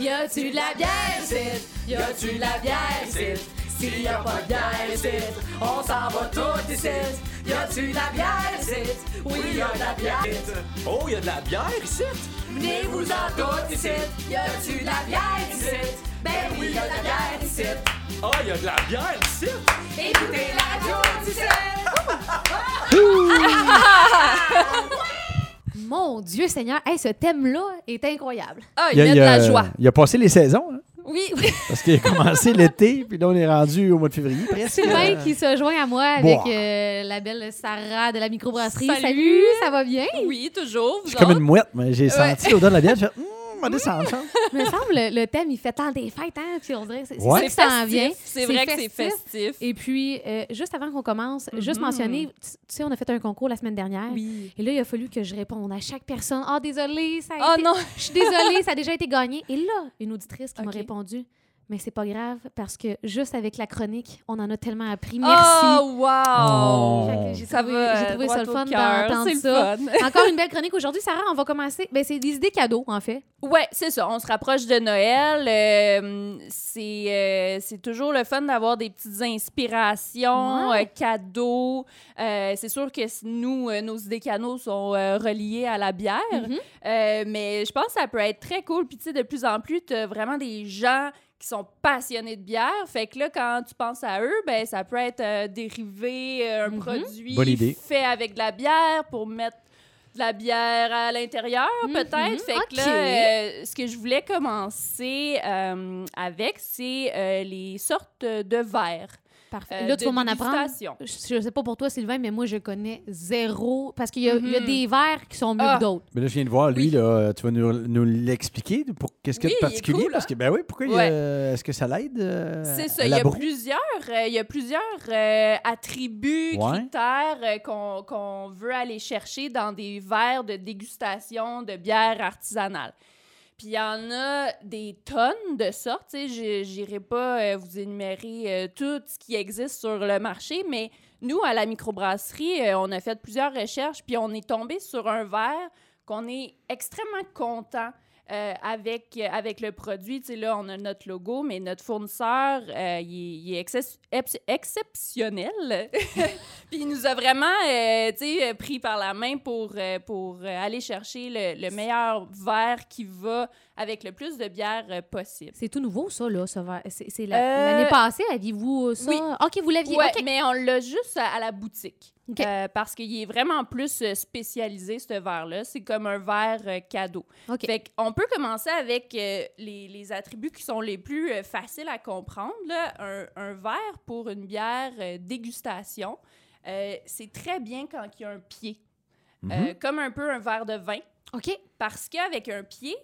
Y a-tu de la bière ici? Y a-tu de la bière ici? S'il y a pas de bière ici, on s'en va tout ici. Y a-tu de la bière ici? Oui, y a de la bière ici. Oh, y a de la bière ici? Venez-vous-en toutes ici. Y a-tu de la bière ici? Ben oui, y a de la bière ici. Ah, il y a de la bière ici? Écoutez la radio d'ici. Mon Dieu Seigneur, hey, ce thème-là est incroyable. Ah, il, met de la joie. il a passé les saisons, hein, Oui, oui. parce qu'il a commencé l'été, puis là, on est rendu au mois de février, presque. Sylvain qui se joint à moi avec euh, la belle Sarah de la microbrasserie. Salut. ça va bien? Oui, toujours. Je suis comme une mouette, mais j'ai senti l'odeur de la bière, j'ai fait, ça. Il me semble le, le thème, il fait tant des fêtes, hein? Puis on dirait, c'est c'est Ouais. ça qui C'est s'en vient. festif. C'est vrai que c'est festif. Et puis, euh, juste avant qu'on commence, juste Mhm. mentionner, tu sais, on a fait un concours la semaine dernière. Oui. Et là, il a fallu que je réponde à chaque personne. Ah, désolée, ça a Oh été... non! Je suis désolée, ça a déjà été gagné. Et là, une auditrice qui m'a répondu, mais c'est pas grave parce que juste avec la chronique, on en a tellement appris. Merci. Oh, wow! Que Ça va j'ai trouvé ça le fun d'entendre ça. Encore une belle chronique aujourd'hui, Sarah. On va commencer. Ben, c'est des idées cadeaux, en fait. Ouais, c'est ça. On se rapproche de Noël. Euh, c'est euh, c'est toujours le fun d'avoir des petites inspirations, Ouais. euh, cadeaux. C'est sûr que nous, nos idées cadeaux sont reliées à la bière. Mhm. Euh, mais je pense que ça peut être très cool. Puis, tu sais, de plus en plus, tu as vraiment des gens qui sont passionnés de bière. Fait que là, quand tu penses à eux, ben ça peut être euh, dérivé, euh, un Mhm. produit fait avec de la bière pour mettre de la bière à l'intérieur, Mhm. peut-être. Fait que là, euh, ce que je voulais commencer euh, avec, c'est euh, les sortes de verres. Parfait. euh, là, tu vas m'en apprendre. Je je sais pas pour toi, Sylvain, mais moi, je connais zéro. Parce qu'il y, a- il y a Mhm. des verres qui sont mieux Ah. que d'autres. Mais là, je viens de voir, lui, Oui. là, tu vas nous, nous l'expliquer. Pour, qu'est-ce qu'il y a de particulier? cool, parce que, ben oui, pourquoi il y a- est-ce que ça l'aide? euh, C'est ça. Il y a plusieurs, euh, il y a plusieurs euh, attributs, Ouais. critères euh, qu'on qu'on veut aller chercher dans des verres de dégustation de bière artisanale. Puis il y en a des tonnes de sortes. n'irai pas euh, vous énumérer euh, tout ce qui existe sur le marché, mais nous, à la microbrasserie, euh, on a fait plusieurs recherches, puis on est tombé sur un verre qu'on est extrêmement content euh, avec, euh, avec le produit. Tu sais, là, on a notre logo, mais notre fournisseur, euh, il, est- il exceptionnel. Puis il nous a vraiment euh, tu sais, pris par la main pour, pour aller chercher le, le meilleur verre qui va avec le plus de bière possible. C'est tout nouveau, ça, là. ce verre. C'est c'est la- l'année passée, aviez-vous ça? oui. OK, vous l'aviez. Ouais, mais on l'a juste à, à la boutique. Euh, parce qu'il est vraiment plus euh, spécialisé, ce verre-là. C'est comme un verre euh, cadeau. OK. Fait qu'on peut commencer avec euh, les, les attributs qui sont les plus euh, faciles à comprendre. là. Un, un verre pour une bière euh, dégustation, euh, c'est très bien quand il y a un pied. Mhm. Euh, comme un peu un verre de vin. OK. Parce qu'avec un pied,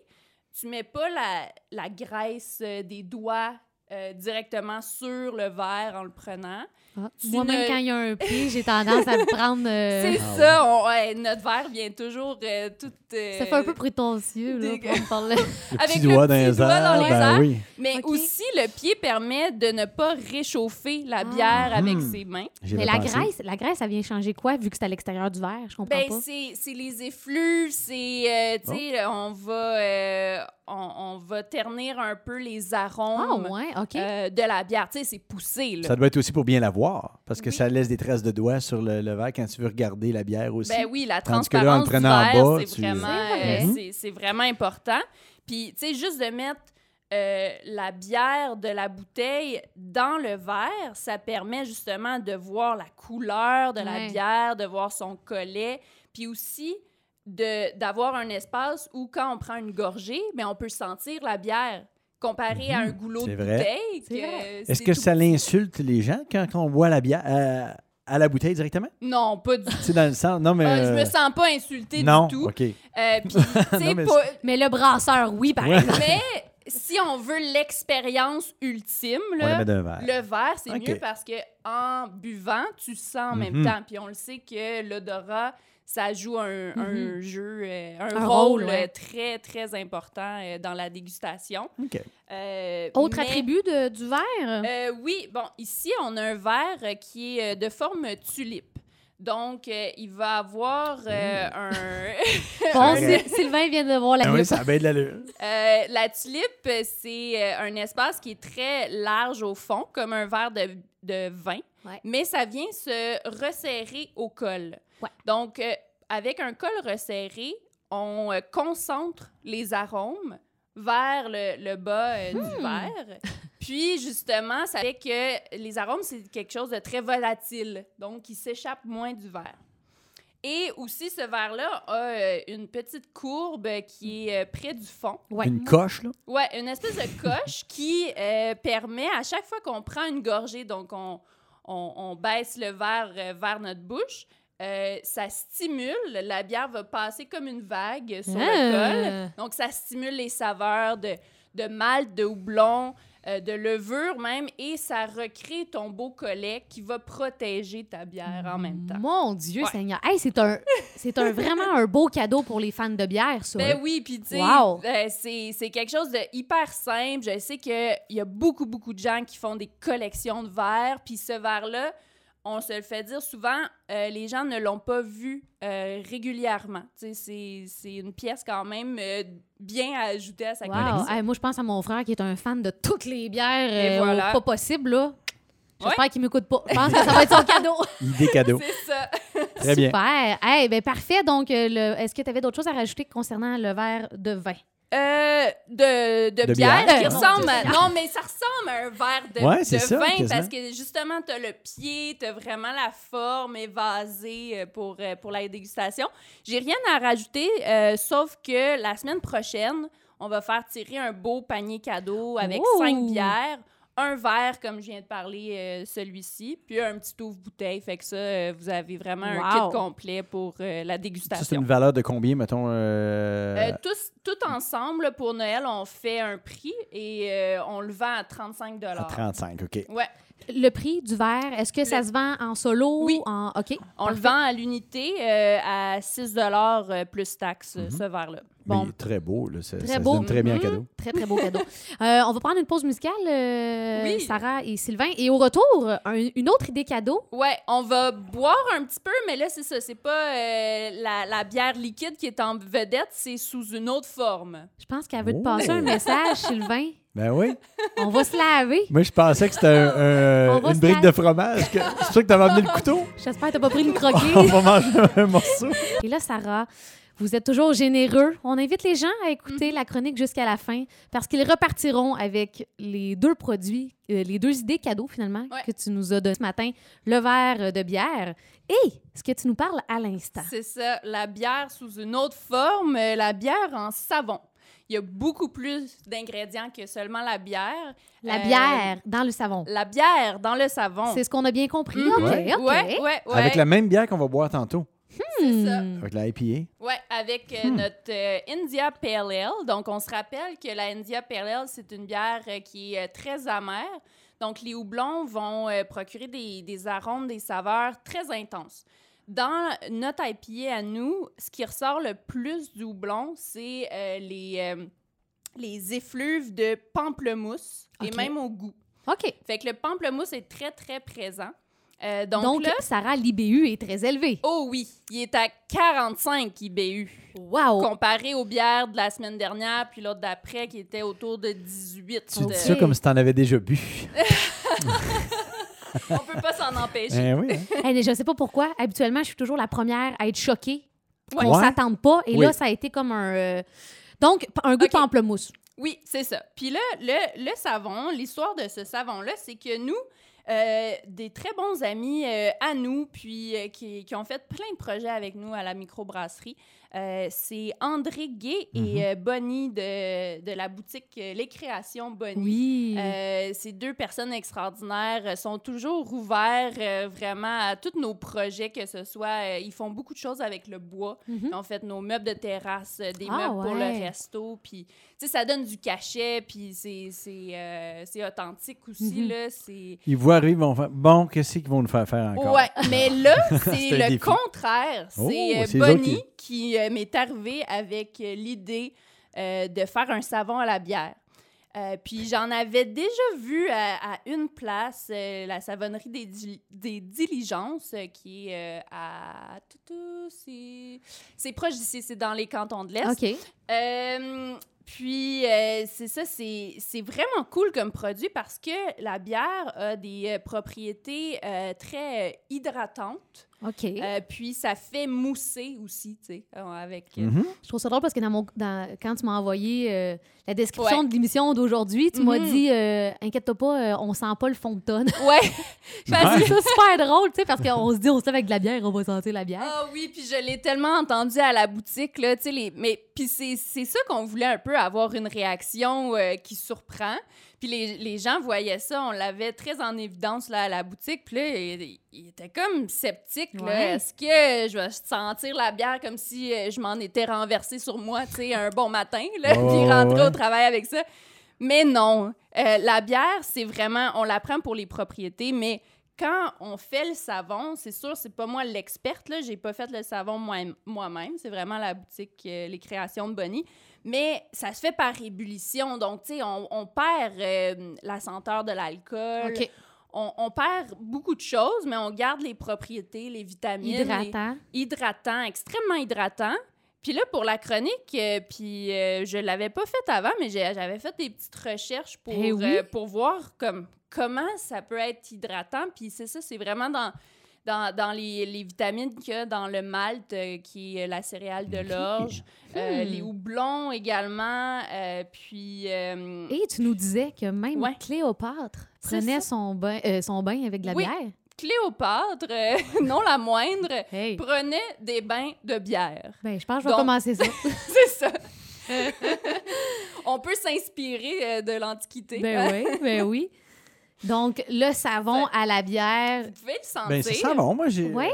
tu mets pas la, la graisse des doigts euh, directement sur le verre en le prenant. Ah, Moi-même, ne- quand il y a un pied, j'ai tendance à le prendre. euh, C'est Ah ça, on- ouais, notre verre vient toujours euh, tout... euh, Ça fait un peu prétentieux, là, pour parler. Le avec petit le doigt dans petit les doigt dans les ben airs. oui. Mais aussi, le pied permet de ne pas réchauffer la Ah. bière avec Hmm. ses mains. Mais la pensé. graisse, la graisse, ça vient changer quoi, vu que c'est à l'extérieur du verre? Je comprends Ben, pas. c'est c'est les effluves, c'est, euh, tu sais, Oh. on va... euh, on, on va ternir un peu les Ah, arômes ouais, euh, de la bière. Tu sais, c'est poussé, là. Ça doit être aussi pour bien la voir, parce que Oui. ça laisse des traces de doigts sur le, le verre quand tu veux regarder la bière aussi. Ben oui, la Tandis que là, transparence du verre, bas, c'est tu- vraiment, vrai. euh, Mhm. c'est- c'est vraiment important. Puis, tu sais, juste de mettre euh, la bière de la bouteille dans le verre, ça permet justement de voir la couleur de la bière, de voir son collet, puis aussi de- d'avoir un espace où, quand on prend une gorgée, ben, on peut sentir la bière. Comparé à un goulot Mhm. c'est de vrai. bouteille. C'est que vrai. Est-ce que tout ça l'insulte les gens quand on boit la bière euh, à la bouteille directement? Non, pas du tout. Tu sais, dans le sens. Non, mais. Ah, je me euh, sens pas insultée non, du tout. OK. Euh, sais, Non, mais pas- Mais le brasseur, oui, par Ouais. exemple. Mais si on veut l'expérience ultime, là, verre. le verre, c'est Ok. mieux parce que en buvant, tu sens en même Mhm. temps. Puis on le sait que l'odorat, ça joue un, un Mhm. jeu, euh, un, Un rôle, rôle, ouais. euh, très, très important euh, dans la dégustation. Euh, Autre mais- attribut de- du verre? euh, oui, bon, ici, on a un verre qui est de forme tulipe. Donc, euh, il va avoir euh, un... Bon, Sylvain vient de voir la Ah oui, ça a bien de l'allure. Euh, la tulipe, c'est euh, un espace qui est très large au fond, comme un verre de, de vin, Ouais. mais ça vient se resserrer au col. Ouais. Donc, euh, avec un col resserré, on euh, concentre les arômes vers le, le bas euh, Hmm. du verre. Puis, justement, ça fait que les arômes, c'est quelque chose de très volatile, donc qui s'échappe moins du verre. Et aussi, ce verre-là a euh, une petite courbe qui est euh, près du fond. Ouais. Une coche, là? Ouais, une espèce de coche qui euh, permet à chaque fois qu'on prend une gorgée, donc on, on, on baisse le verre euh, vers notre bouche, euh, ça stimule, la bière va passer comme une vague sur le col. Ah. Donc ça stimule les saveurs de, de malt, de houblon, euh, de levure même, et ça recrée ton beau collet qui va protéger ta bière en même temps. Mon Dieu Ouais. Seigneur. Hey, c'est un, c'est un, vraiment un beau cadeau pour les fans de bière, ça. Ben oui, puis tu sais, Wow. euh, c'est c'est quelque chose de hyper simple. Je sais qu'il y a beaucoup, beaucoup de gens qui font des collections de verres, puis ce verre-là, on se le fait dire souvent, euh, les gens ne l'ont pas vu euh, régulièrement. Tu sais, c'est- c'est une pièce quand même euh, bien à ajouter à sa Wow. collection. Hey, moi, je pense à mon frère qui est un fan de toutes les bières euh, voilà. pas possible, là. J'espère Ouais. qu'il m'écoute pas. Je pense que ça va être son cadeau. Idée cadeau. C'est ça. Très bien. Super. Hey, ben parfait. Donc, est-ce que tu avais d'autres choses à rajouter concernant le verre de vin? Euh, de, de, De bière, bière. qui Euh, ressemble à... Non, mais ça ressemble un verre de, Ouais, de c'est ça, vin quasiment. parce que justement, tu as le pied, tu as vraiment la forme évasée euh, pour, euh, pour la dégustation. J'ai rien à rajouter, euh, sauf que la semaine prochaine, on va faire tirer un beau panier cadeau avec Ouh! cinq bières. Un verre, comme je viens de parler, euh, celui-ci, puis un petit ouvre-bouteille. Fait que ça, euh, vous avez vraiment un kit complet pour euh, la Ça, dégustation. c'est une valeur de combien, mettons? euh, Euh, tous, tout ensemble, pour Noël, on fait un prix et euh, on le vend à 35 à 35, OK. Ouais, Le prix du verre, est-ce que ça Le- se vend en solo? Oui. En... OK. on le vend à l'unité euh, à 6 euh, plus taxes, Mhm. ce verre-là. Bon. Mais il est très beau, là. Ça, Très ça se beau. donne très bien en Mhm. cadeau. Très, très beau cadeau. Euh, on va prendre une pause musicale, euh, Oui. Sarah et Sylvain. Et au retour, un- une autre idée cadeau. Ouais, on va boire un petit peu, mais là, c'est ça. C'est pas euh, la, la bière liquide qui est en vedette, c'est sous une autre forme. Je pense qu'elle veut te Oh. passer un message, Sylvain. Ben oui. On va se laver. Moi, je pensais que c'était un- un- On va une brique laver. de fromage. que- C'est sûr que t'avais amené le couteau. J'espère que t'as pas pris une On croquée. va manger un morceau. Et là, Sarah, vous êtes toujours généreux. On invite les gens à écouter la chronique jusqu'à la fin parce qu'ils repartiront avec les deux produits, euh, les deux idées cadeaux finalement Ouais. que tu nous as donné ce matin, le verre de bière et ce que tu nous parles à l'instant. C'est ça, la bière sous une autre forme, euh, la bière en savon. Il y a beaucoup plus d'ingrédients que seulement la bière. La Euh, bière dans le savon. La bière dans le savon. C'est ce qu'on a bien compris. Mhm. OK, Ouais. OK. Ouais, ouais, ouais. Avec la même bière qu'on va boire tantôt. c'est ça. Hmm. Avec la IPA. Ouais, avec euh, Hmm. notre euh, India Pale Ale. Donc, on se rappelle que la India Pale Ale, c'est une bière euh, qui est euh, très amère. Donc, les houblons vont euh, procurer des, des arômes, des saveurs très intenses. Dans notre IPA à nous, ce qui ressort le plus du houblon, c'est euh, les, euh, les effluves de pamplemousse et même au goût. OK. Fait que le pamplemousse est très, très présent. Euh, donc, Donc, là, Sarah, l'IBU est très élevé. oh oui, il est à 45 IBU Wow! comparé aux bières de la semaine dernière, puis l'autre d'après qui était autour de 18. Tu dis ça comme si t'en avais déjà bu. On peut pas s'en empêcher. Eh oui. hein. Hey, mais je sais pas pourquoi. Habituellement, je suis toujours la première à être choquée qu'on Ouais. s'attende pas. Et Oui. là, ça a été comme un... euh, Donc, p- un goût de pamplemousse. Oui, c'est ça. Puis là, le, le savon, l'histoire de ce savon-là, c'est que nous, euh, des très bons amis euh, à nous, puis euh, qui, qui ont fait plein de projets avec nous à la microbrasserie, euh, c'est André Gay Mhm. et euh, Bonnie de, de la boutique euh, Les Créations Bonnie. Oui. Euh, ces deux personnes extraordinaires sont toujours ouverts euh, vraiment à tous nos projets, que ce soit, euh, ils font beaucoup de choses avec le bois. Mhm. Ils ont fait nos meubles de terrasse, des Ah, meubles pour le resto, puis tu sais, ça donne du cachet, puis c'est c'est, euh, c'est authentique aussi, Mhm. là, c'est... Ils voient arriver, ils vont faire Bon, qu'est-ce qu'ils vont nous faire faire encore? Ouais, mais là, c'est le défi. contraire. Oh, C'est autres Bonnie qui- qui, euh, m'est arrivé avec euh, l'idée euh, de faire un savon à la bière. Euh, puis j'en avais déjà vu à, à une place, la savonnerie des, Dil- des Diligences, qui est à... C'est- proche d'ici, c'est dans les cantons de l'Est. OK. Puis, euh, c'est ça, c'est vraiment cool comme produit parce que la bière a des euh, propriétés euh, très hydratantes. OK. Euh, puis, ça fait mousser aussi, tu sais, euh, avec... euh, Mhm. Je trouve ça drôle parce que dans mon, dans- quand tu m'as envoyé euh, la description Ouais. de l'émission d'aujourd'hui, tu m'as Mhm. dit euh, Inquiète-toi pas, euh, on sent pas le fond de tonne. Ouais! Je trouve ça super drôle, tu sais, parce qu'on se dit, on se lève avec de la bière, on va sentir la bière. Ah oui, puis je l'ai tellement entendu à la boutique, là, tu sais, les... mais puis c'est c'est ça qu'on voulait un peu, avoir une réaction euh, qui surprend. Puis les, les gens voyaient ça, on l'avait très en évidence, là, à la boutique, puis là, ils ils étaient comme sceptiques, Ouais. Est-ce que je vais sentir la bière comme si euh, je m'en étais renversée sur moi, tu sais, un bon matin, là, puis rentrer ouais. au travail avec ça? Mais non, Euh, la bière, c'est vraiment, on la prend pour les propriétés, mais quand on fait le savon, c'est sûr, c'est pas moi l'experte, là. J'ai pas fait le savon moi- moi-même. c'est vraiment la boutique euh, Les Créations de Bonnie. Mais ça se fait par ébullition. Donc, tu sais, on, on perd euh, la senteur de l'alcool. On, on perd beaucoup de choses, mais on garde les propriétés, les vitamines. les- Hydratant. hydratant, extrêmement hydratant. Puis là, pour la chronique, euh, puis euh, je l'avais pas fait avant, mais j'avais fait des petites recherches pour, Eh oui. euh, pour voir comme, comment ça peut être hydratant. Puis c'est ça, c'est vraiment dans, dans, dans les, les vitamines qu'il y a dans le malt, euh, qui est la céréale de l'orge, euh, Hmm. les houblons également, euh, puis... euh, Et tu nous disais que même Ouais. Cléopâtre prenait son bain, euh, son bain avec de la Oui. bière. Cléopâtre, euh, non la moindre, Hey. prenait des bains de bière. Ben, je pense que je vais Donc- commencer ça. C'est ça. On peut s'inspirer euh, de l'Antiquité. ben oui, ben oui. Donc, le savon à la bière. Vous pouvez le sentir. Ben, c'est ça, bon. Moi, j'ai. Oui.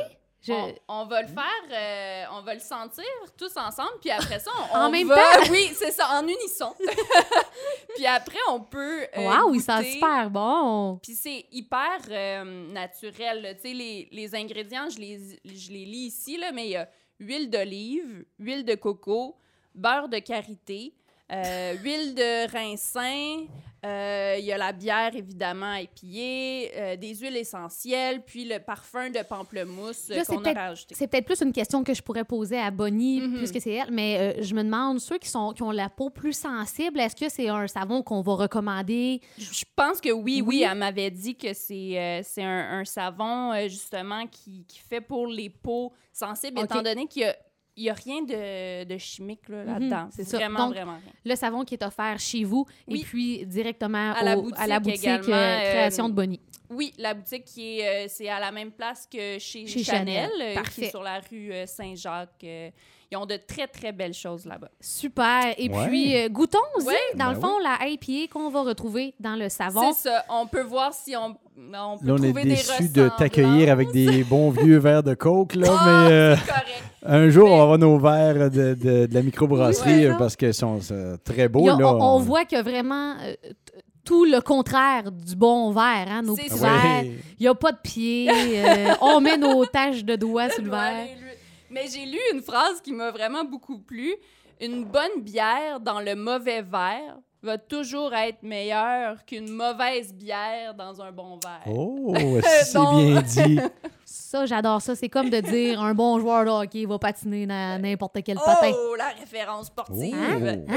Je... On, on va le faire, euh, on va le sentir tous ensemble, puis après ça, on, En on même va- temps? Oui, c'est ça, en unisson. puis après, on peut. euh, Waouh, il sent super bon. Puis c'est hyper euh, naturel. Tu sais, les, les ingrédients, je les, je les lis ici, là, mais il y a huile d'olive, huile de coco, beurre de karité, euh, huile de raisin, euh, il y a la bière, évidemment, épillée, euh, des huiles essentielles, puis le parfum de pamplemousse qu'on a rajouté. C'est peut-être plus une question que je pourrais poser à Bonnie, puisque c'est elle, mais euh, je me demande, ceux qui, sont, qui ont la peau plus sensible, est-ce que c'est un savon qu'on va recommander? Je pense que oui, oui, Oui. elle m'avait dit que c'est un, un savon, justement, qui, qui fait pour les peaux sensibles, étant donné qu'il y a, il y a rien de, de chimique là, Mhm, là-dedans. c'est ça. Vraiment, Donc, vraiment rien. Le savon qui est offert chez vous Oui. et puis directement À la au- à la boutique euh, euh, Création de Bonnie. Oui, la boutique qui est, euh, c'est à la même place que chez, Chez Chanel, Chanel. euh, qui Parfait. est sur la rue euh, Saint-Jacques. euh, ils ont de très, très belles choses là-bas. Super. Et Ouais. puis, euh, goûtons-y, Ouais. dans Ben le fond, la IPA qu'on va retrouver dans le savon. C'est ça. On peut voir si on, on peut Là, on est trouver des déçus de t'accueillir avec des bons vieux verres de coke, là, Ah, mais euh, c'est correct. un jour, Mais- on va avoir nos verres de, de, de la microbrasserie Oui, parce qu'ils sont très beaux. là. on, on voit que vraiment tout le contraire du bon verre, hein, nos C'est petits ça. verres. Oui. Il n'y a pas de pied. euh, on met nos taches de doigts sur le verre. Mais j'ai lu une phrase qui m'a vraiment beaucoup plu. Une bonne bière dans le mauvais verre va toujours être meilleure qu'une mauvaise bière dans un bon verre. Oh, si c'est bien dit. Ça, j'adore ça. C'est comme de dire un bon joueur de hockey va patiner dans n'importe quel patin. Oh, la référence sportive. Oh.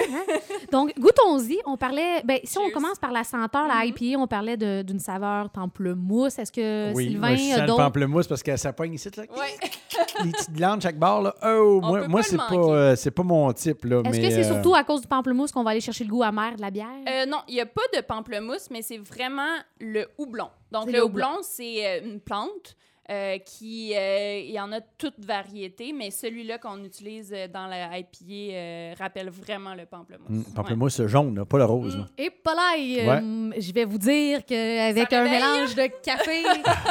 Donc, goûtons-y. On parlait. Ben, si on commence par la senteur, la Mhm. IPA, on parlait de- d'une saveur pamplemousse. Est-ce que Oui, Sylvain moi, je sens a le pamplemousse parce que ça pogne ici, là. Ouais. Les petites glandes chaque barre, là. Oh, On moi, moi pas c'est pas, euh, c'est pas mon type, là. Est-ce que c'est euh, surtout à cause du pamplemousse qu'on va aller chercher le goût amer de la bière? Euh, non, il n'y a pas de pamplemousse, mais c'est vraiment le houblon. Donc, le le houblon, c'est une plante euh, qui... euh, Il y en a toutes variétés, mais celui-là qu'on utilise euh, dans la IPA euh, rappelle vraiment le pamplemousse. hum, pamplemousse jaune, là, pas le rose. Mm. Et pas là, euh, je vais vous dire qu'avec un mélange de café,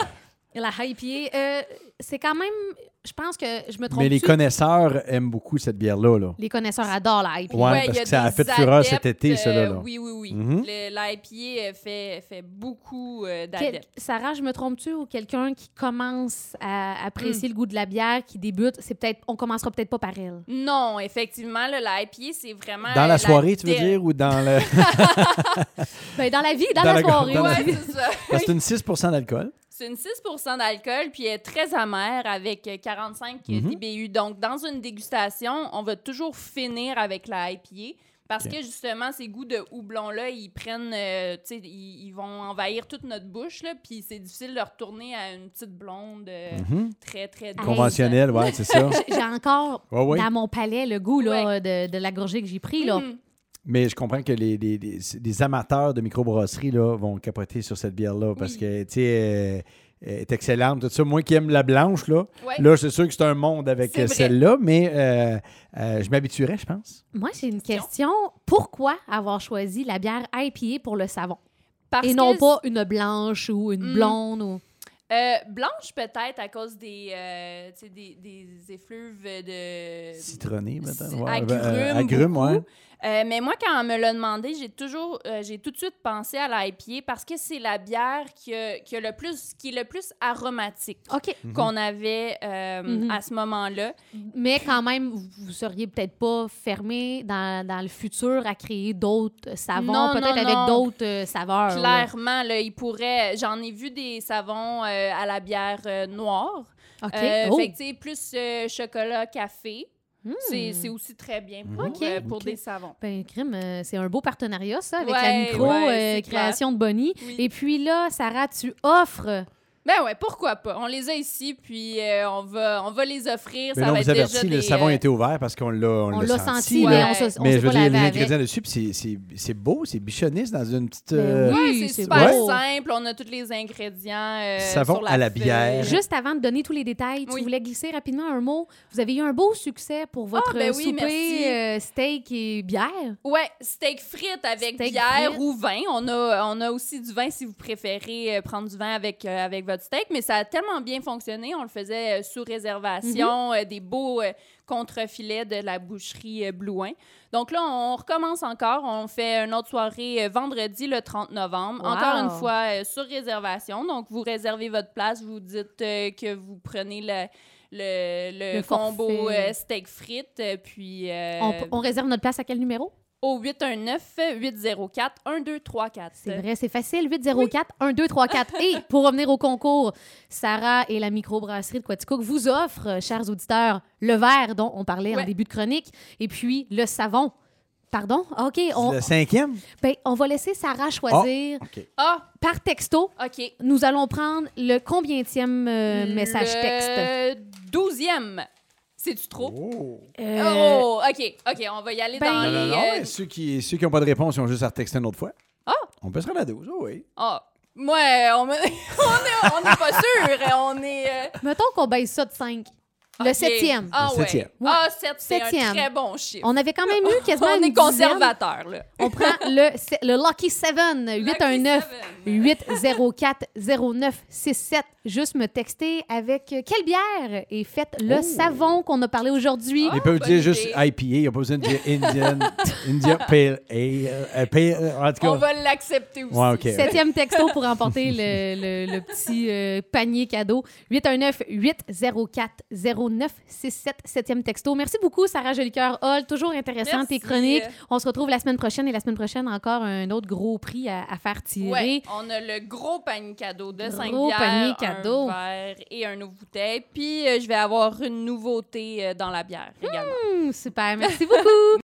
la IPA, euh, c'est quand même je pense que je me trompe. Mais les connaisseurs aiment beaucoup cette bière-là. Là. Les connaisseurs adorent la IPA. Ouais, il parce y que ça a fait fureur cet été, là, euh, là. Oui, oui, oui. Le- L'IPA euh, fait, fait beaucoup euh, d'adeptes. Sarah, je me trompe-tu ou quelqu'un qui commence à apprécier le goût de la bière, qui débute, c'est peut-être, on commencera peut-être pas par elle? Non, effectivement, le l'IPA, c'est vraiment... Dans la soirée, tu veux dire, ou dans le. Ben, dans la vie, dans, Dans la la- soirée. la-. Ouais, c'est ça. C'est une 6 d'alcool. C'est une 6% d'alcool, puis elle est très amère avec euh, 45 Mhm. d'IBU. Donc, dans une dégustation, on va toujours finir avec la IPA parce que, justement, ces goûts de houblon-là, ils prennent, euh, tu sais, ils, ils vont envahir toute notre bouche, là, puis c'est difficile de retourner à une petite blonde euh, Mhm. très, très douce. Conventionnel, ouais, c'est ça. J'ai encore Ouais, ouais. dans mon palais le goût là, de, de la gorgée que j'ai pris. Là. Mhm. Mais je comprends que les, les- les- les amateurs de microbrasserie là, vont capoter sur cette bière-là parce Oui. que, tu sais, elle- elle est excellente. Tout ça. Moi qui aime la blanche, là, Ouais. là, c'est sûr que c'est un monde avec celle-là, mais euh, euh, je m'habituerais, je pense. Moi, j'ai une question. Pourquoi avoir choisi la bière IPA pour le savon? Parce Et non que pas une blanche ou une Mm. blonde ou... Euh, blanche, peut-être, à cause des, euh, des, des effluves de... Citronné, C'est- maintenant. agrumes agrumes, beaucoup. ouais. Euh, mais moi, quand on me l'a demandé, j'ai toujours, euh, j'ai tout de suite pensé à l'IPA parce que c'est la bière qui, a- qui a le plus, qui est le plus aromatique. Mhm. qu'on avait euh, Mhm. à ce moment-là. Mais quand même, vous, seriez peut-être pas fermé dans, dans le futur à créer d'autres savons, Non, peut-être avec d'autres euh, saveurs. là. Clairement, là, il pourrait. J'en ai vu des savons euh, à la bière euh, noire. OK. Euh, Oh. Fait que, tu sais, plus euh, chocolat, café. Hmm. C'est aussi très bien pour, euh, pour des savons. Ben, crime, euh, c'est un beau partenariat, ça, avec la Ouais, micro ouais, euh, de Bonnie. Oui. Et puis là, Sarah, tu offres. Ben ouais, pourquoi pas? On les a ici, puis euh, on, va, on va les offrir. Mais ça non, va vous être avertis, déjà le des, savon euh, était ouvert parce qu'on l'a on On l'a senti, mais on se, on Mais je veux dire, les avec. ingrédients dessus, puis c'est- c'est c'est beau, c'est bichonné, c'est dans une petite. Ben euh, oui. C'est super beau. simple. On a tous les ingrédients. euh, Savon sur la à la bière. Juste avant de donner tous les détails, tu Oui. voulais glisser rapidement un mot. Vous avez eu un beau succès pour votre ben oui, souper euh, steak et bière. Ouais, steak frites avec Steak bière frites. ou vin. On a, on a aussi du vin si vous préférez prendre du vin avec, euh, avec votre steak, mais ça a tellement bien fonctionné. On le faisait euh, sous réservation, Mhm. euh, des beaux euh, contrefilets de la boucherie Blouin. Donc là, on recommence encore. On fait une autre soirée vendredi le 30 novembre. Wow. Encore une fois, sur réservation. Donc, vous réservez votre place, vous dites que vous prenez le, le, le Le combo euh, steak frites, puis... euh, On, on réserve notre place à quel numéro? Au 819-804-1234. C'est vrai, c'est facile. 804-1234. Et pour revenir au concours, Sarah et la microbrasserie de Quaticook vous offrent, euh, chers auditeurs, le verre dont on parlait en Ouais. début de chronique et puis le savon. Pardon? OK, on, Le cinquième? ben, on va laisser Sarah choisir OK. Ah, par texto. OK. Nous allons prendre le combientième euh, message texte. Le douzième. C'est-tu trop? Oh. Euh, Oh, OK. OK, on va y aller ben- dans Non, non, les... non. euh, ouais, Ceux qui ceux qui n'ont pas de réponse, ils ont juste à retexter une autre fois. Ah! On peut se rendre à 12, oh oui. Ah, moi, on me- on est- on n'est pas sûr. On est... euh, Mettons qu'on baisse ça de 5. Le OK. septième. Ah, Le ouais. septième. Ah, sept, c'est un Septième. très bon chiffre. On avait quand même eu quasiment On une est conservateur, là. On prend le, le Lucky 7, 819 Lucky 804 0967. Juste me texter avec euh, quelle bière et faites le Oh. savon qu'on a parlé aujourd'hui. Ils peuvent bonne dire juste idée. IPA, ils n'ont pas besoin de dire Indian, India Pale Ale. euh, pale- en tout cas, On va l'accepter aussi. Ouais, OK. Septième texto pour remporter le, le- le petit euh, panier cadeau. 819-804-0967. Septième texto. Merci beaucoup, Sarah Jolicoeur Hall. Toujours intéressant Merci. tes chroniques. On se retrouve la semaine prochaine et la semaine prochaine, encore un autre gros prix à, à faire tirer. Ouais, on a le gros panier cadeau de Gros 5 bières, panier un cadeau. verre et un autre bouteille. Puis euh, je vais avoir une nouveauté euh, dans la bière également. Hum, super. Merci beaucoup.